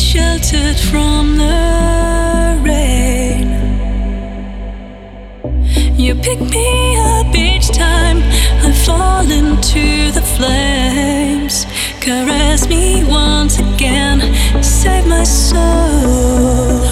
sheltered from the rain. You pick me up each time I fall into the flames. Caress me once again, save my soul.